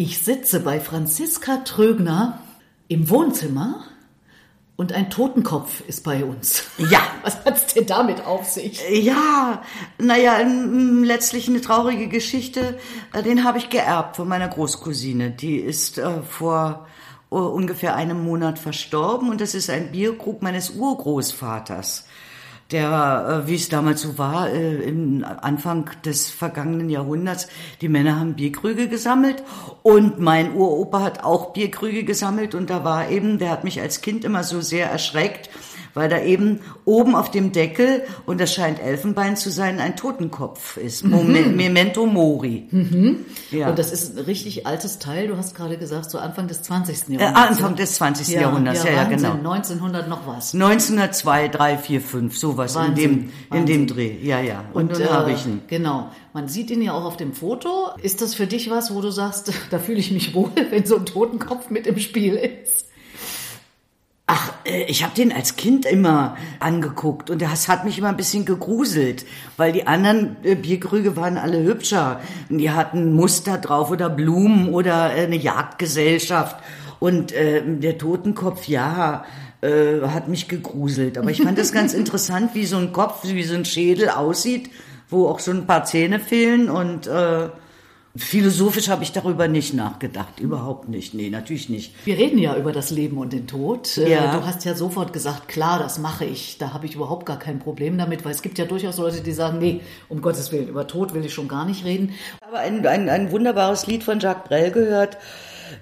Ich sitze bei Franziska Trögner im Wohnzimmer und ein Totenkopf ist bei uns. Ja. Was hat's denn damit auf sich? Ja, naja, letztlich eine traurige Geschichte. Äh, den habe ich geerbt von meiner Großcousine. Die ist äh, vor uh, ungefähr einem Monat verstorben und das ist ein Bierkrug meines Urgroßvaters der, äh, wie es damals so war, äh, im Anfang des vergangenen Jahrhunderts, die Männer haben Bierkrüge gesammelt und mein Uropa hat auch Bierkrüge gesammelt und da war eben, der hat mich als Kind immer so sehr erschreckt, weil da eben oben auf dem Deckel, und das scheint Elfenbein zu sein, ein Totenkopf ist. Mhm. Memento Mori. Mhm. Ja. Und das ist ein richtig altes Teil, du hast gerade gesagt, so Anfang des 20. Jahrhunderts. Äh, Anfang des 20. Ja, Jahrhunderts, ja, ja, ja, genau. 1900 noch was. 1902, 3, 4, 5, sowas Wahnsinn, in dem, in dem Dreh. Ja, ja. Und, und dann äh, habe ich ihn. Genau. Man sieht ihn ja auch auf dem Foto. Ist das für dich was, wo du sagst, da fühle ich mich wohl, wenn so ein Totenkopf mit im Spiel ist? Ach, äh, ich habe den als Kind immer angeguckt und das hat mich immer ein bisschen gegruselt, weil die anderen äh, Bierkrüge waren alle hübscher. Die hatten Muster drauf oder Blumen oder äh, eine Jagdgesellschaft und äh, der Totenkopf, ja, äh, hat mich gegruselt. Aber ich fand das ganz interessant, wie so ein Kopf, wie so ein Schädel aussieht, wo auch so ein paar Zähne fehlen und äh, Philosophisch habe ich darüber nicht nachgedacht, überhaupt nicht. Nee, natürlich nicht. Wir reden ja über das Leben und den Tod. Äh, ja. Du hast ja sofort gesagt, klar, das mache ich. Da habe ich überhaupt gar kein Problem damit, weil es gibt ja durchaus Leute, die sagen, nee, um Gottes Willen, über Tod will ich schon gar nicht reden. Aber ein, ein, ein wunderbares Lied von Jacques Brel gehört,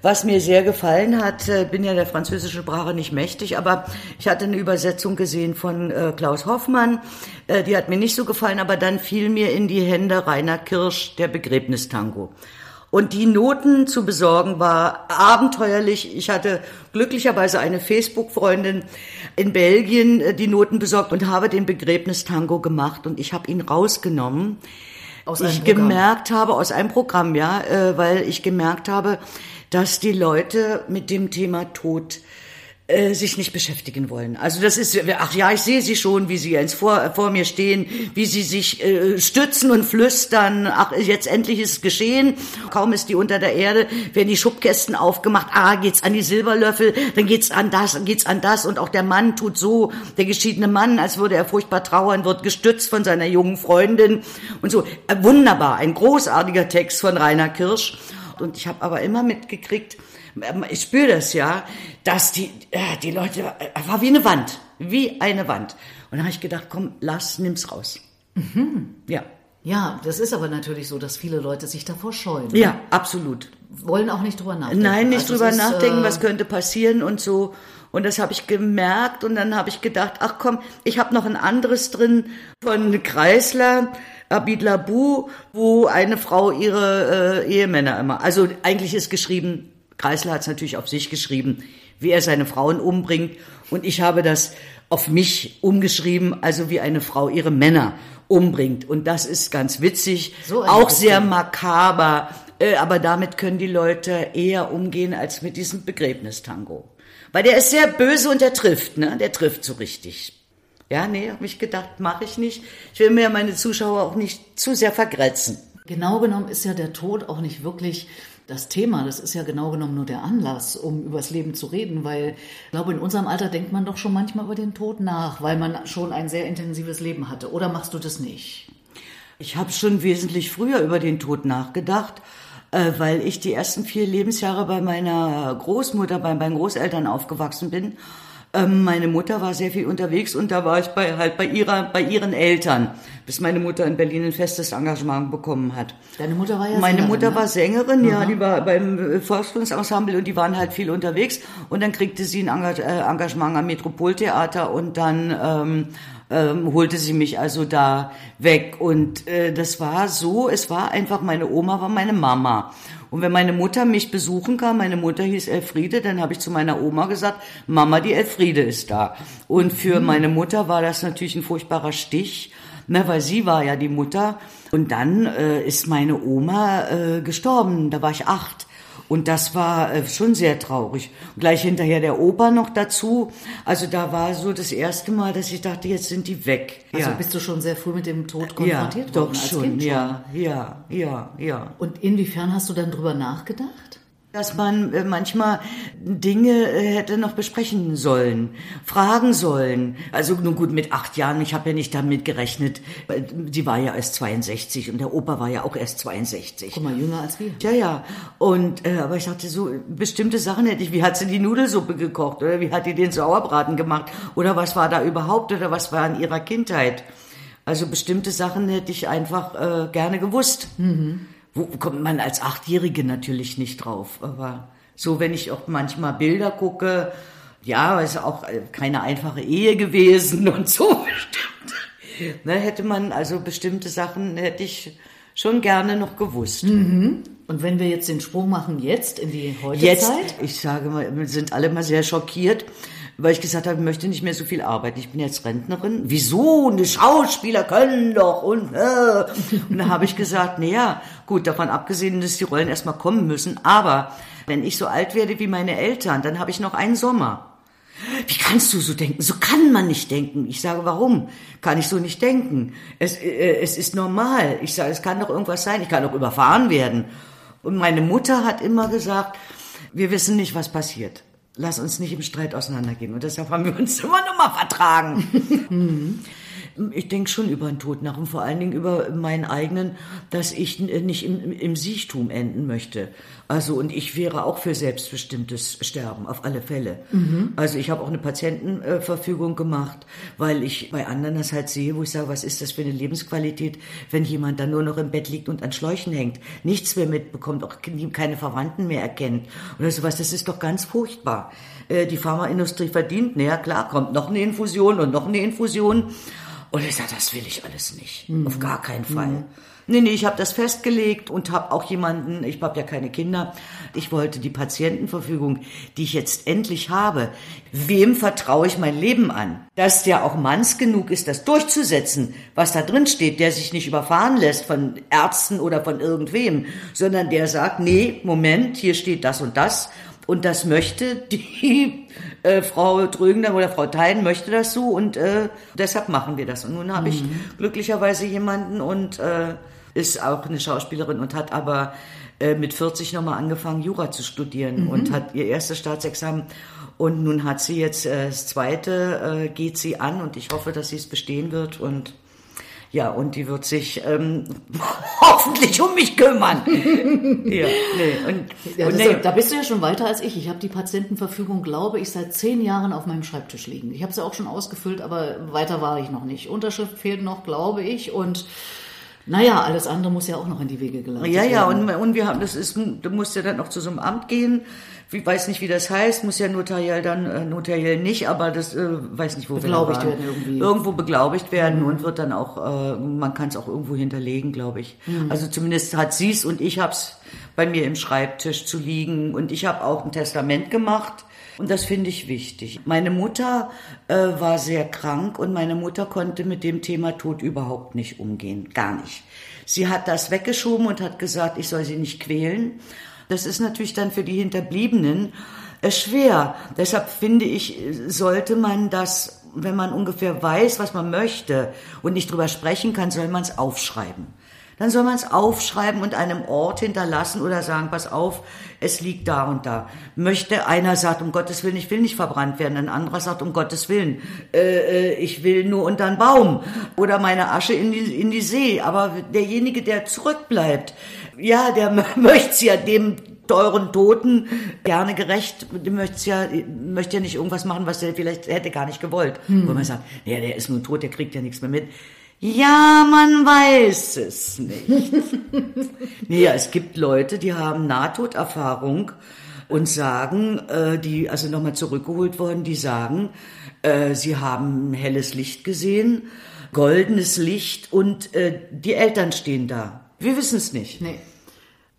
was mir sehr gefallen hat, äh, bin ja der französischen Sprache nicht mächtig, aber ich hatte eine Übersetzung gesehen von äh, Klaus Hoffmann, äh, die hat mir nicht so gefallen, aber dann fiel mir in die Hände Rainer Kirsch, der Begräbnistango. Und die Noten zu besorgen war abenteuerlich. Ich hatte glücklicherweise eine Facebook-Freundin in Belgien die Noten besorgt und habe den Begräbnistango gemacht und ich habe ihn rausgenommen. Aus ich gemerkt habe, aus einem Programm, ja, weil ich gemerkt habe, dass die Leute mit dem Thema Tod äh, sich nicht beschäftigen wollen. Also das ist, ach ja, ich sehe sie schon, wie sie jetzt vor, vor mir stehen, wie sie sich äh, stützen und flüstern, ach, jetzt endlich ist es geschehen, kaum ist die unter der Erde, werden die Schubkästen aufgemacht, ah, geht's an die Silberlöffel, dann geht's an das, dann geht's an das. Und auch der Mann tut so, der geschiedene Mann, als würde er furchtbar trauern, wird gestützt von seiner jungen Freundin. Und so. Äh, wunderbar, ein großartiger Text von Rainer Kirsch und ich habe aber immer mitgekriegt, ähm, ich spüre das ja, dass die, äh, die Leute, äh, war wie eine Wand, wie eine Wand. Und dann habe ich gedacht, komm, lass, nimm's raus. Mhm. Ja. Ja, das ist aber natürlich so, dass viele Leute sich davor scheuen. Ja, absolut. Wollen auch nicht drüber nachdenken. Nein, nicht also drüber ist, nachdenken, äh, was könnte passieren und so. Und das habe ich gemerkt und dann habe ich gedacht, ach komm, ich habe noch ein anderes drin von Kreisler. Abid Labu, wo eine Frau ihre äh, Ehemänner immer, also eigentlich ist geschrieben, Kreisler hat es natürlich auf sich geschrieben, wie er seine Frauen umbringt und ich habe das auf mich umgeschrieben, also wie eine Frau ihre Männer umbringt und das ist ganz witzig, so auch sehr makaber, äh, aber damit können die Leute eher umgehen als mit diesem Begräbnistango. Weil der ist sehr böse und der trifft, ne? Der trifft so richtig. Ja, nee, habe ich gedacht, mache ich nicht. Ich will mir meine Zuschauer auch nicht zu sehr vergrätzen. Genau genommen ist ja der Tod auch nicht wirklich das Thema. Das ist ja genau genommen nur der Anlass, um übers Leben zu reden, weil ich glaube, in unserem Alter denkt man doch schon manchmal über den Tod nach, weil man schon ein sehr intensives Leben hatte. Oder machst du das nicht? Ich habe schon wesentlich früher über den Tod nachgedacht, äh, weil ich die ersten vier Lebensjahre bei meiner Großmutter, bei meinen Großeltern aufgewachsen bin ähm, meine Mutter war sehr viel unterwegs und da war ich bei, halt bei ihrer, bei ihren Eltern, bis meine Mutter in Berlin ein festes Engagement bekommen hat. Deine Mutter war ja Meine Sängerin, Mutter ne? war Sängerin, mhm. ja, die war beim Volkskunstensemble und die waren halt viel unterwegs und dann kriegte sie ein äh, Engagement am Metropoltheater und dann ähm, ähm, holte sie mich also da weg und äh, das war so, es war einfach meine Oma war meine Mama und wenn meine Mutter mich besuchen kam, meine Mutter hieß Elfriede, dann habe ich zu meiner Oma gesagt, Mama, die Elfriede ist da. Und für mhm. meine Mutter war das natürlich ein furchtbarer Stich, ne, weil sie war ja die Mutter. Und dann äh, ist meine Oma äh, gestorben, da war ich acht. Und das war äh, schon sehr traurig. Und gleich hinterher der Opa noch dazu. Also da war so das erste Mal, dass ich dachte, jetzt sind die weg. Also ja. bist du schon sehr früh mit dem Tod konfrontiert ja, worden? Doch schon, schon, ja, ja, ja, ja. Und inwiefern hast du dann drüber nachgedacht? Dass man äh, manchmal Dinge äh, hätte noch besprechen sollen, fragen sollen. Also nun gut, mit acht Jahren, ich habe ja nicht damit gerechnet, sie war ja erst 62 und der Opa war ja auch erst 62. Guck mal, jünger als wir. Ja, ja. Und äh, aber ich dachte so, bestimmte Sachen hätte ich, wie hat sie die Nudelsuppe gekocht oder wie hat die den Sauerbraten gemacht oder was war da überhaupt oder was war in ihrer Kindheit? Also bestimmte Sachen hätte ich einfach äh, gerne gewusst. Mhm. Wo kommt man als Achtjährige natürlich nicht drauf. Aber so, wenn ich auch manchmal Bilder gucke, ja, ist auch äh, keine einfache Ehe gewesen und so bestimmt. Ne, hätte man also bestimmte Sachen hätte ich schon gerne noch gewusst. Mhm. Und wenn wir jetzt den Sprung machen, jetzt in die heutige jetzt, Zeit? Ich sage mal, wir sind alle mal sehr schockiert, weil ich gesagt habe, ich möchte nicht mehr so viel arbeiten. Ich bin jetzt Rentnerin. Wieso? Eine Schauspieler können doch und äh. und dann habe ich gesagt, naja, gut, davon abgesehen, dass die Rollen erstmal kommen müssen, aber wenn ich so alt werde wie meine Eltern, dann habe ich noch einen Sommer. Wie kannst du so denken? So kann man nicht denken. Ich sage, warum kann ich so nicht denken? Es, äh, es ist normal. Ich sage, es kann doch irgendwas sein. Ich kann doch überfahren werden. Und meine Mutter hat immer gesagt, wir wissen nicht, was passiert lass uns nicht im Streit auseinandergehen. Und deshalb haben wir uns immer noch mal vertragen. ich denke schon über den Tod nach und vor allen Dingen über meinen eigenen, dass ich nicht im, im Siechtum enden möchte. Also und ich wäre auch für selbstbestimmtes Sterben auf alle Fälle. Mhm. Also ich habe auch eine Patientenverfügung gemacht, weil ich bei anderen das halt sehe, wo ich sage, was ist das für eine Lebensqualität, wenn jemand dann nur noch im Bett liegt und an Schläuchen hängt, nichts mehr mitbekommt, auch keine Verwandten mehr erkennt oder sowas. Das ist doch ganz furchtbar. Äh, die Pharmaindustrie verdient, naja klar, kommt noch eine Infusion und noch eine Infusion. Und ich sage, das will ich alles nicht. Mhm. Auf gar keinen Fall. Mhm. Nee, nee, ich habe das festgelegt und habe auch jemanden, ich habe ja keine Kinder, ich wollte die Patientenverfügung, die ich jetzt endlich habe, wem vertraue ich mein Leben an? Dass der auch manns genug ist, das durchzusetzen, was da drin steht, der sich nicht überfahren lässt von Ärzten oder von irgendwem, sondern der sagt, nee, Moment, hier steht das und das und das möchte die äh, Frau Drögner oder Frau Thein möchte das so und äh, deshalb machen wir das. Und nun habe mhm. ich glücklicherweise jemanden und äh, ist auch eine Schauspielerin und hat aber äh, mit 40 nochmal angefangen, Jura zu studieren mhm. und hat ihr erstes Staatsexamen. Und nun hat sie jetzt äh, das zweite, äh, geht sie an und ich hoffe, dass sie es bestehen wird und ja, und die wird sich ähm, hoffentlich um mich kümmern. ja, nee, und, ja, und nee. Da bist du ja schon weiter als ich. Ich habe die Patientenverfügung, glaube ich, seit zehn Jahren auf meinem Schreibtisch liegen. Ich habe sie auch schon ausgefüllt, aber weiter war ich noch nicht. Unterschrift fehlt noch, glaube ich. Und naja, alles andere muss ja auch noch in die Wege geleitet werden. Ja, ja, und, und wir haben, das ist, du musst ja dann noch zu so einem Amt gehen. Ich weiß nicht, wie das heißt, muss ja notariell dann, äh, notariell nicht, aber das äh, weiß nicht, wo beglaubigt wir werden irgendwie. Irgendwo beglaubigt werden mhm. und wird dann auch, äh, man kann es auch irgendwo hinterlegen, glaube ich. Mhm. Also zumindest hat sie es und ich hab's bei mir im Schreibtisch zu liegen und ich habe auch ein Testament gemacht und das finde ich wichtig. Meine Mutter äh, war sehr krank und meine Mutter konnte mit dem Thema Tod überhaupt nicht umgehen. Gar nicht. Sie hat das weggeschoben und hat gesagt, ich soll sie nicht quälen. Das ist natürlich dann für die Hinterbliebenen äh, schwer. Deshalb finde ich, sollte man das, wenn man ungefähr weiß, was man möchte und nicht drüber sprechen kann, soll man es aufschreiben dann soll man es aufschreiben und einem Ort hinterlassen oder sagen, pass auf, es liegt da und da. Möchte einer sagt, um Gottes Willen, ich will nicht verbrannt werden, ein anderer sagt, um Gottes Willen, äh, äh ich will nur unter einen Baum oder meine Asche in die, in die See. Aber derjenige, der zurückbleibt, ja, der möchte es ja dem teuren Toten gerne gerecht, möchte ja, möchte ja nicht irgendwas machen, was er vielleicht hätte gar nicht gewollt. Hm. Wo man sagt, ja, der ist nun tot, der kriegt ja nichts mehr mit. Ja, man weiß es nicht. nee, es gibt Leute, die haben Nahtoderfahrung und sagen, äh, die, also nochmal zurückgeholt worden, die sagen, äh, sie haben helles Licht gesehen, goldenes Licht und äh, die Eltern stehen da. Wir wissen es nicht. Nee.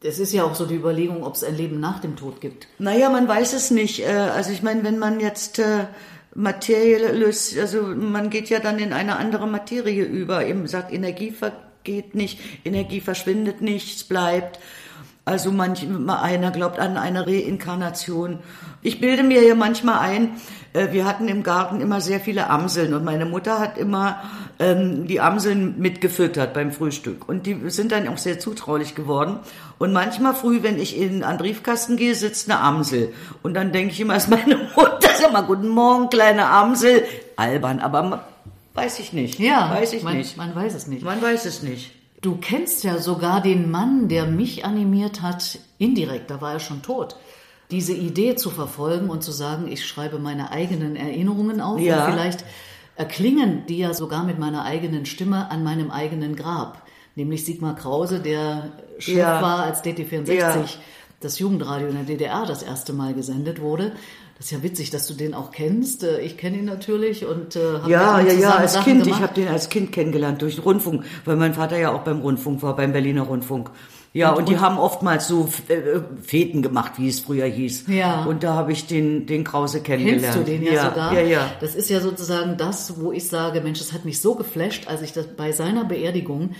Das ist ja auch so die Überlegung, ob es ein Leben nach dem Tod gibt. Naja, man weiß es nicht. Äh, also ich meine, wenn man jetzt Materie löst, also man geht ja dann in eine andere Materie über. Eben sagt, Energie vergeht nicht, Energie verschwindet nicht, es bleibt. Also manch, einer glaubt an eine Reinkarnation. Ich bilde mir ja manchmal ein, äh, wir hatten im Garten immer sehr viele Amseln und meine Mutter hat immer ähm, die Amseln mitgefüttert beim Frühstück. Und die sind dann auch sehr zutraulich geworden. Und manchmal früh, wenn ich in einen Briefkasten gehe, sitzt eine Amsel. Und dann denke ich immer, ist meine Mutter, sag mal, guten Morgen, kleine Amsel. Albern, aber weiß ich nicht. Ja, weiß ich man, nicht. Man weiß es nicht. Man weiß es nicht. Du kennst ja sogar den Mann, der mich animiert hat, indirekt, da war er schon tot, diese Idee zu verfolgen und zu sagen, ich schreibe meine eigenen Erinnerungen auf Ja. und vielleicht erklingen die ja sogar mit meiner eigenen Stimme an meinem eigenen Grab. Nämlich Sigmar Krause, der Chef Ja. war, als DT64 Ja. Das Jugendradio in der DDR das erste Mal gesendet wurde. Das ist ja witzig, dass du den auch kennst. Äh, Ich kenne ihn natürlich und äh, habe Ja, ja, ja, als Sachen Kind. Ich gemacht. habe den als Kind kennengelernt durch den Rundfunk, weil mein Vater ja auch beim Rundfunk war, beim Berliner Rundfunk. Ja, und, die haben oftmals so äh, Feten gemacht, wie es früher hieß. Ja. Und da habe ich den, den Krause kennengelernt. Kennst du den ja, ja sogar? Ja, ja. Das ist ja sozusagen das, wo ich sage, Mensch, das hat mich so geflasht, als ich das bei seiner Beerdigung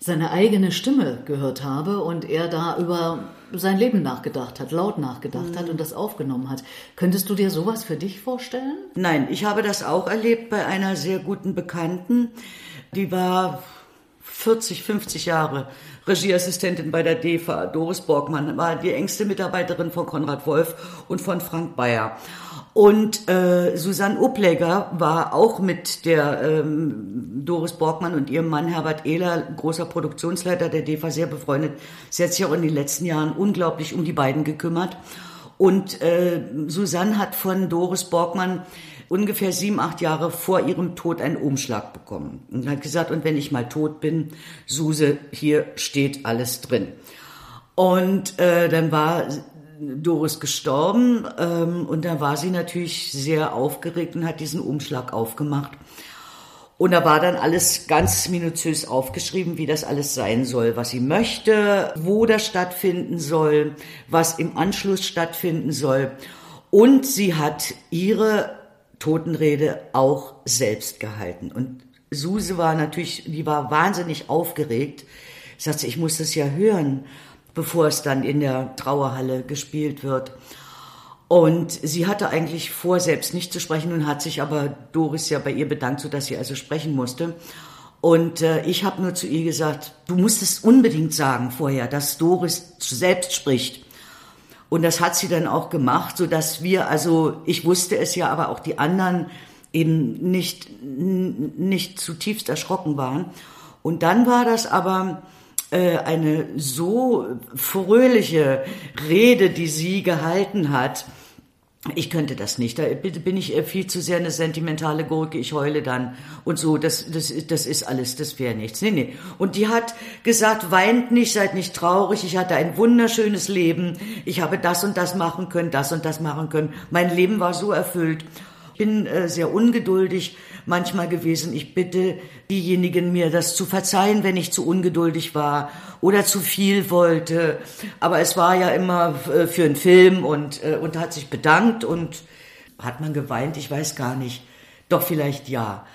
seine eigene Stimme gehört habe und er da über sein Leben nachgedacht hat, laut nachgedacht Mhm. hat und das aufgenommen hat. Könntest du dir sowas für dich vorstellen? Nein, ich habe das auch erlebt bei einer sehr guten Bekannten. Die war 40, 50 Jahre Regieassistentin bei der DEFA. Doris Borgmann war die engste Mitarbeiterin von Konrad Wolf und von Frank Bayer. Und äh, Susanne Uplegger war auch mit der ähm, Doris Borgmann und ihrem Mann Herbert Ehler, großer Produktionsleiter der DEFA, sehr befreundet. Sie hat sich auch in den letzten Jahren unglaublich um die beiden gekümmert. Und äh, Susanne hat von Doris Borgmann ungefähr sieben, acht Jahre vor ihrem Tod einen Umschlag bekommen. Und hat gesagt, und wenn ich mal tot bin, Suse, hier steht alles drin. Und äh, dann war Doris gestorben ähm, und da war sie natürlich sehr aufgeregt und hat diesen Umschlag aufgemacht. Und da war dann alles ganz minutiös aufgeschrieben, wie das alles sein soll, was sie möchte, wo das stattfinden soll, was im Anschluss stattfinden soll. Und sie hat ihre Totenrede auch selbst gehalten. Und Suse war natürlich, die war wahnsinnig aufgeregt. Sagte, ich muss das ja hören, bevor es dann in der Trauerhalle gespielt wird. Und sie hatte eigentlich vor, selbst nicht zu sprechen und hat sich aber Doris ja bei ihr bedankt, sodass sie also sprechen musste. Und äh, ich habe nur zu ihr gesagt, du musst es unbedingt sagen vorher, dass Doris selbst spricht. Und das hat sie dann auch gemacht, so dass wir, also ich wusste es ja, aber auch die anderen eben nicht, nicht zutiefst erschrocken waren. Und dann war das aber eine so fröhliche Rede, die sie gehalten hat. Ich könnte das nicht. Da bin ich äh, viel zu sehr eine sentimentale Gurke. Ich heule dann und so. Das, das, das ist alles. Das wäre nichts. Nee, nee. Und die hat gesagt, weint nicht, seid nicht traurig. Ich hatte ein wunderschönes Leben. Ich habe das und das machen können, das und das machen können. Mein Leben war so erfüllt. Bin äh, sehr ungeduldig manchmal gewesen. Ich bitte diejenigen, mir das zu verzeihen, wenn ich zu ungeduldig war oder zu viel wollte. Aber es war ja immer äh, für einen Film und, äh, und hat sich bedankt und hat man geweint, ich weiß gar nicht. Doch vielleicht ja.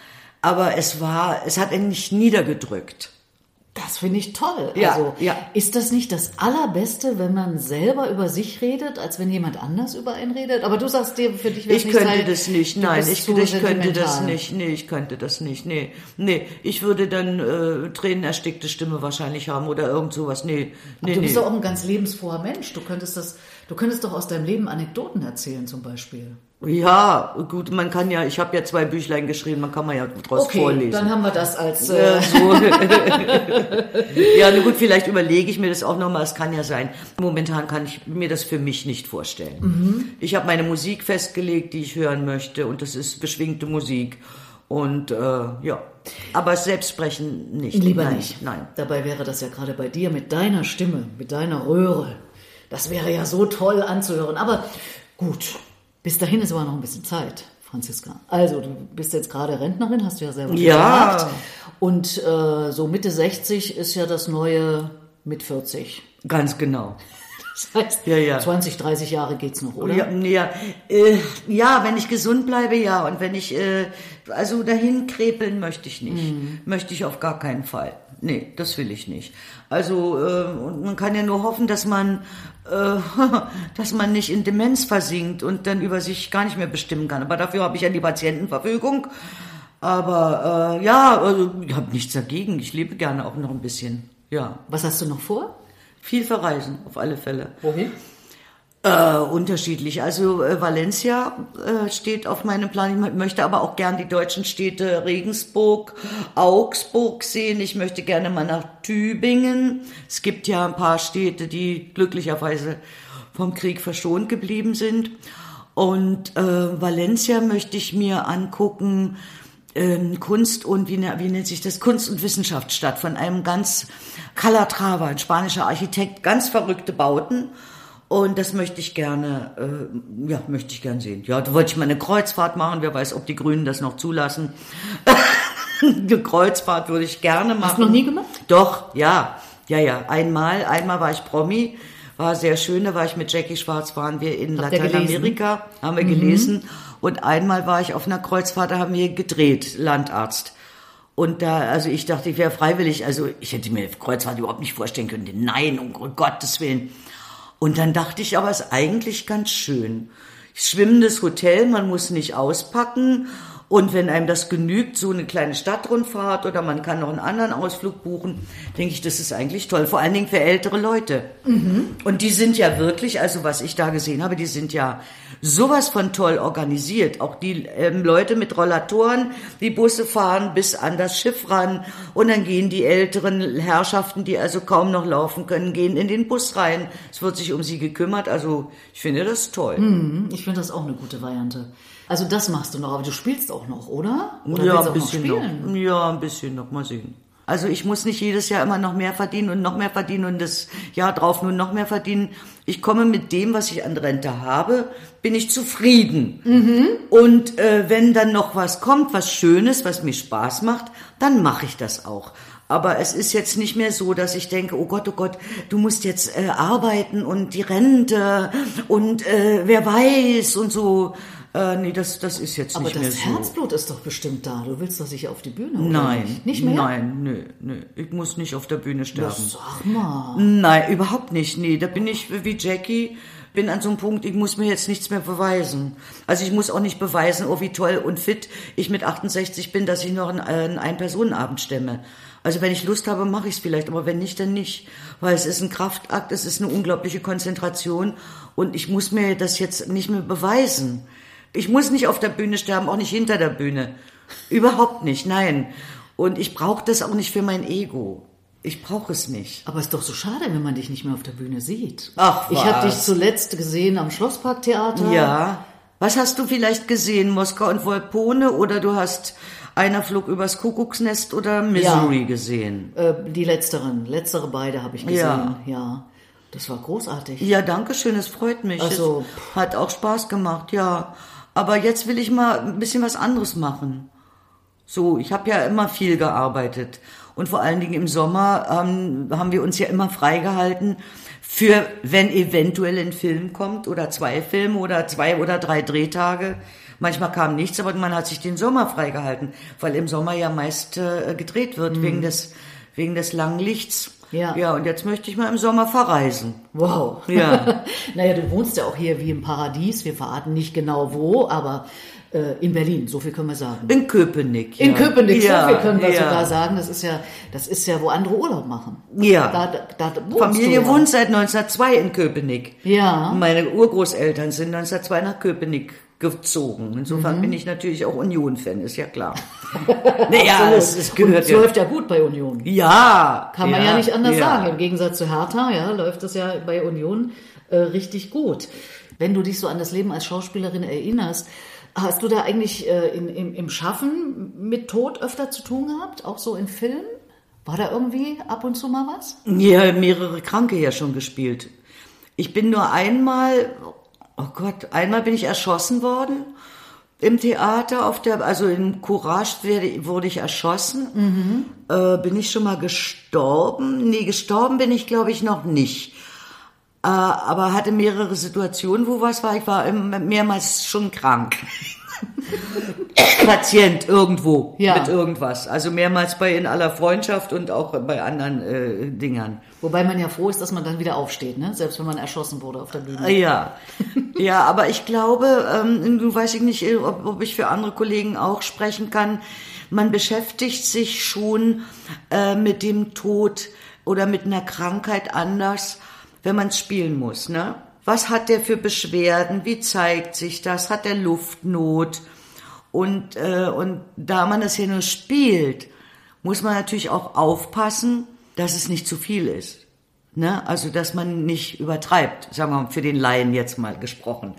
Aber es war, es hat ihn nicht niedergedrückt. Das finde ich toll. Ja, also, ja. Ist das nicht das Allerbeste, wenn man selber über sich redet, als wenn jemand anders über einen redet? Aber du sagst dir, für dich wäre Ich nicht könnte sein, das nicht, du nein, ich, ich könnte das nicht, nee, ich könnte das nicht, nee, nee, ich würde dann äh, tränenerstickte Stimme wahrscheinlich haben oder irgend sowas, nee, nee, Du nee. bist doch auch ein ganz lebensfroher Mensch. Du könntest das, du könntest doch aus deinem Leben Anekdoten erzählen, zum Beispiel. Ja, gut, man kann ja, ich habe ja zwei Büchlein geschrieben, man kann man ja draus Okay, vorlesen. dann haben wir das als Äh, so. ja, gut, vielleicht überlege ich mir das auch nochmal, es kann ja sein. Momentan kann ich mir das für mich nicht vorstellen. Mhm. Ich habe meine Musik festgelegt, die ich hören möchte und das ist beschwingte Musik. Und äh, ja, aber selbst sprechen nicht. lieber nein, nicht. Nein. Dabei wäre das ja gerade bei dir mit deiner Stimme, mit deiner Röhre. Das wäre ja so toll anzuhören. Aber gut, bis dahin ist aber noch ein bisschen Zeit, Franziska. Also, du bist jetzt gerade Rentnerin, hast du ja selber Ja. gesagt. Und äh, so Mitte 60 ist ja das neue mit 40. Ganz genau. Das heißt, Ja, ja. 20, 30 Jahre geht's noch, oder? Ja, ja, äh, ja, wenn ich gesund bleibe, ja. Und wenn ich, äh, also dahin krepeln möchte ich nicht. Möchte ich auf gar keinen Fall. Nee, das will ich nicht. Also, äh, und man kann ja nur hoffen, dass man, äh, dass man nicht in Demenz versinkt und dann über sich gar nicht mehr bestimmen kann. Aber dafür habe ich ja die Patientenverfügung. Aber äh, ja, also, ich habe nichts dagegen. Ich lebe gerne auch noch ein bisschen. Ja, Was hast du noch vor? Viel verreisen, auf alle Fälle. Wohin? Äh, unterschiedlich. Also äh, Valencia äh, steht auf meinem Plan. Ich mö- möchte aber auch gern die deutschen Städte Regensburg, Augsburg sehen. Ich möchte gerne mal nach Tübingen. Es gibt ja ein paar Städte, die glücklicherweise vom Krieg verschont geblieben sind. Und äh, Valencia möchte ich mir angucken. Ähm, Kunst und wie, ne- wie nennt sich das Kunst und Wissenschaftsstadt von einem ganz Calatrava, ein spanischer Architekt, ganz verrückte Bauten. Und das möchte ich gerne, äh, ja, möchte ich gern sehen. Ja, da wollte ich mal eine Kreuzfahrt machen. Wer weiß, ob die Grünen das noch zulassen. eine Kreuzfahrt würde ich gerne machen. Hast du noch nie gemacht? Doch, ja, ja, ja. Einmal, einmal war ich Promi, war sehr schön. Da war ich mit Jackie Schwarz, waren wir in? Mhm. Lateinamerika, haben wir gelesen. Und einmal war ich auf einer Kreuzfahrt, da haben wir gedreht, Landarzt. Und da, also ich dachte, ich wäre freiwillig, also ich hätte mir Kreuzfahrt überhaupt nicht vorstellen können. Nein, um Gottes Willen. Und dann dachte ich, aber es ist eigentlich ganz schön. Schwimmendes Hotel, man muss nicht auspacken. Und wenn einem das genügt, so eine kleine Stadtrundfahrt oder man kann noch einen anderen Ausflug buchen, denke ich, das ist eigentlich toll. Vor allen Dingen für ältere Leute. Und die sind ja wirklich, also was ich da gesehen habe, die sind ja sowas von toll organisiert. Auch die ähm, Leute mit Rollatoren, die Busse fahren bis an das Schiff ran und dann gehen die älteren Herrschaften, die also kaum noch laufen können, gehen in den Bus rein. Es wird sich um sie gekümmert. Also ich finde das toll. Hm, Ich finde das auch eine gute Variante. Also das machst du noch, aber du spielst auch noch, oder? Oder ja, ein bisschen noch noch. Ja, ein bisschen noch. Mal sehen. Also ich muss nicht jedes Jahr immer noch mehr verdienen und noch mehr verdienen und das Jahr drauf nur noch mehr verdienen. Ich komme mit dem, was ich an Rente habe, bin ich zufrieden. Mhm. Und äh, wenn dann noch was kommt, was Schönes, was mir Spaß macht, dann mache ich das auch. Aber es ist jetzt nicht mehr so, dass ich denke, oh Gott, oh Gott, du musst jetzt äh, arbeiten und die Rente und äh, wer weiß und so. Äh, nee, das, das ist jetzt Aber nicht mehr das so. Herzblut ist doch bestimmt da. Du willst doch sicher auf die Bühne, oder Nein, nicht? Nicht mehr? Nein, nö, nö. Ich muss nicht auf der Bühne sterben. Sag mal. Nein, überhaupt nicht. Nee, da bin ich wie Jackie, bin an so einem Punkt, ich muss mir jetzt nichts mehr beweisen. Also ich muss auch nicht beweisen, oh wie toll und fit ich mit 68 bin, dass ich noch einen, einen Ein-Personen-Abend stemme. Also wenn ich Lust habe, mache ich es vielleicht, aber wenn nicht, dann nicht. Weil es ist ein Kraftakt, es ist eine unglaubliche Konzentration und ich muss mir das jetzt nicht mehr beweisen. Ich muss nicht auf der Bühne sterben, auch nicht hinter der Bühne. Überhaupt nicht, nein. Und ich brauche das auch nicht für mein Ego. Ich brauche es nicht. Aber ist doch so schade, wenn man dich nicht mehr auf der Bühne sieht. Ach, Ich habe dich was? zuletzt gesehen am Schlossparktheater. Ja. Was hast du vielleicht gesehen? Moskau und Volpone oder du hast einer flog übers Kuckucksnest oder Missouri Ja. gesehen? Äh, die letzteren, letztere beide habe ich gesehen. Ja. ja. Das war großartig. Ja, danke schön, es freut mich. Also- es hat auch Spaß gemacht, ja. Aber jetzt will ich mal ein bisschen was anderes machen. So, ich habe ja immer viel gearbeitet. Und vor allen Dingen im Sommer ähm, haben wir uns ja immer freigehalten für, wenn eventuell ein Film kommt oder zwei Filme oder zwei oder drei Drehtage. Manchmal kam nichts, aber man hat sich den Sommer freigehalten, weil im Sommer ja meist äh, gedreht wird wegen des wegen des langen Lichts. Ja. Ja, und jetzt möchte ich mal im Sommer verreisen. Wow. Ja. naja, du wohnst ja auch hier wie im Paradies. Wir verraten nicht genau wo, aber äh, in Berlin, so viel können wir sagen. In Köpenick. In ja. Köpenick, ja, so viel können wir ja. sogar sagen. Das ist ja, das ist ja, wo andere Urlaub machen. Ja. Da, da, da wohnst Familie du wohnt seit 1902 in Köpenick. Ja. Meine Urgroßeltern sind 1902 nach Köpenick gezogen. Mhm. Insofern bin ich natürlich auch Union-Fan, ist ja klar. naja, es, es gehört es ja. läuft ja gut bei Union. Ja. Kann man ja, nicht anders ja. sagen. Im Gegensatz zu Hertha, ja, läuft es ja bei Union äh, richtig gut. Wenn du dich so an das Leben als Schauspielerin erinnerst, hast du da eigentlich äh, in, im, im Schaffen mit Tod öfter zu tun gehabt? Auch so in Filmen? War da irgendwie ab und zu mal was? Ja, mehrere Kranke ja schon gespielt. Ich bin nur einmal, oh Gott, einmal bin ich erschossen worden im Theater auf der, also in Courage werde, wurde ich erschossen. Äh, bin ich schon mal gestorben? Nee, gestorben bin ich glaube ich noch nicht. äh, aber hatte mehrere Situationen, wo was war. Ich war mehrmals schon krank. Patient irgendwo ja. mit irgendwas. Also mehrmals bei in aller Freundschaft und auch bei anderen äh, Dingern. Wobei man ja froh ist, dass man dann wieder aufsteht, ne? Selbst wenn man erschossen wurde auf der Bühne. Ja, ja, aber ich glaube, ähm, du weiß ich nicht, ob, ob ich für andere Kollegen auch sprechen kann. Man beschäftigt sich schon äh, mit dem Tod oder mit einer Krankheit anders, wenn man es spielen muss, ne? Was hat der für Beschwerden? Wie zeigt sich das? Hat der Luftnot? Und, äh, und da man das hier nur spielt, muss man natürlich auch aufpassen, dass es nicht zu viel ist. Ne? Also, dass man nicht übertreibt, sagen wir mal, für den Laien jetzt mal gesprochen.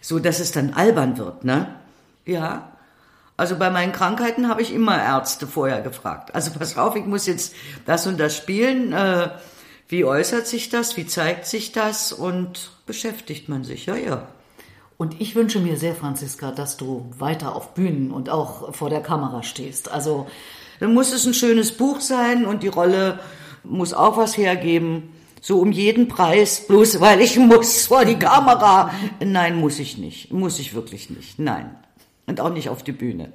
So, dass es dann albern wird, ne? Ja. Also bei meinen Krankheiten habe ich immer Ärzte vorher gefragt. Also pass auf, ich muss jetzt das und das spielen. Äh, wie äußert sich das? Wie zeigt sich das? Und beschäftigt man sich, ja, ja. Und ich wünsche mir sehr, Franziska, dass du weiter auf Bühnen und auch vor der Kamera stehst. Also dann muss es ein schönes Buch sein und die Rolle muss auch was hergeben. So um jeden Preis, bloß weil ich muss vor die Kamera. Nein, muss ich nicht. Muss ich wirklich nicht. Nein. Und auch nicht auf die Bühne.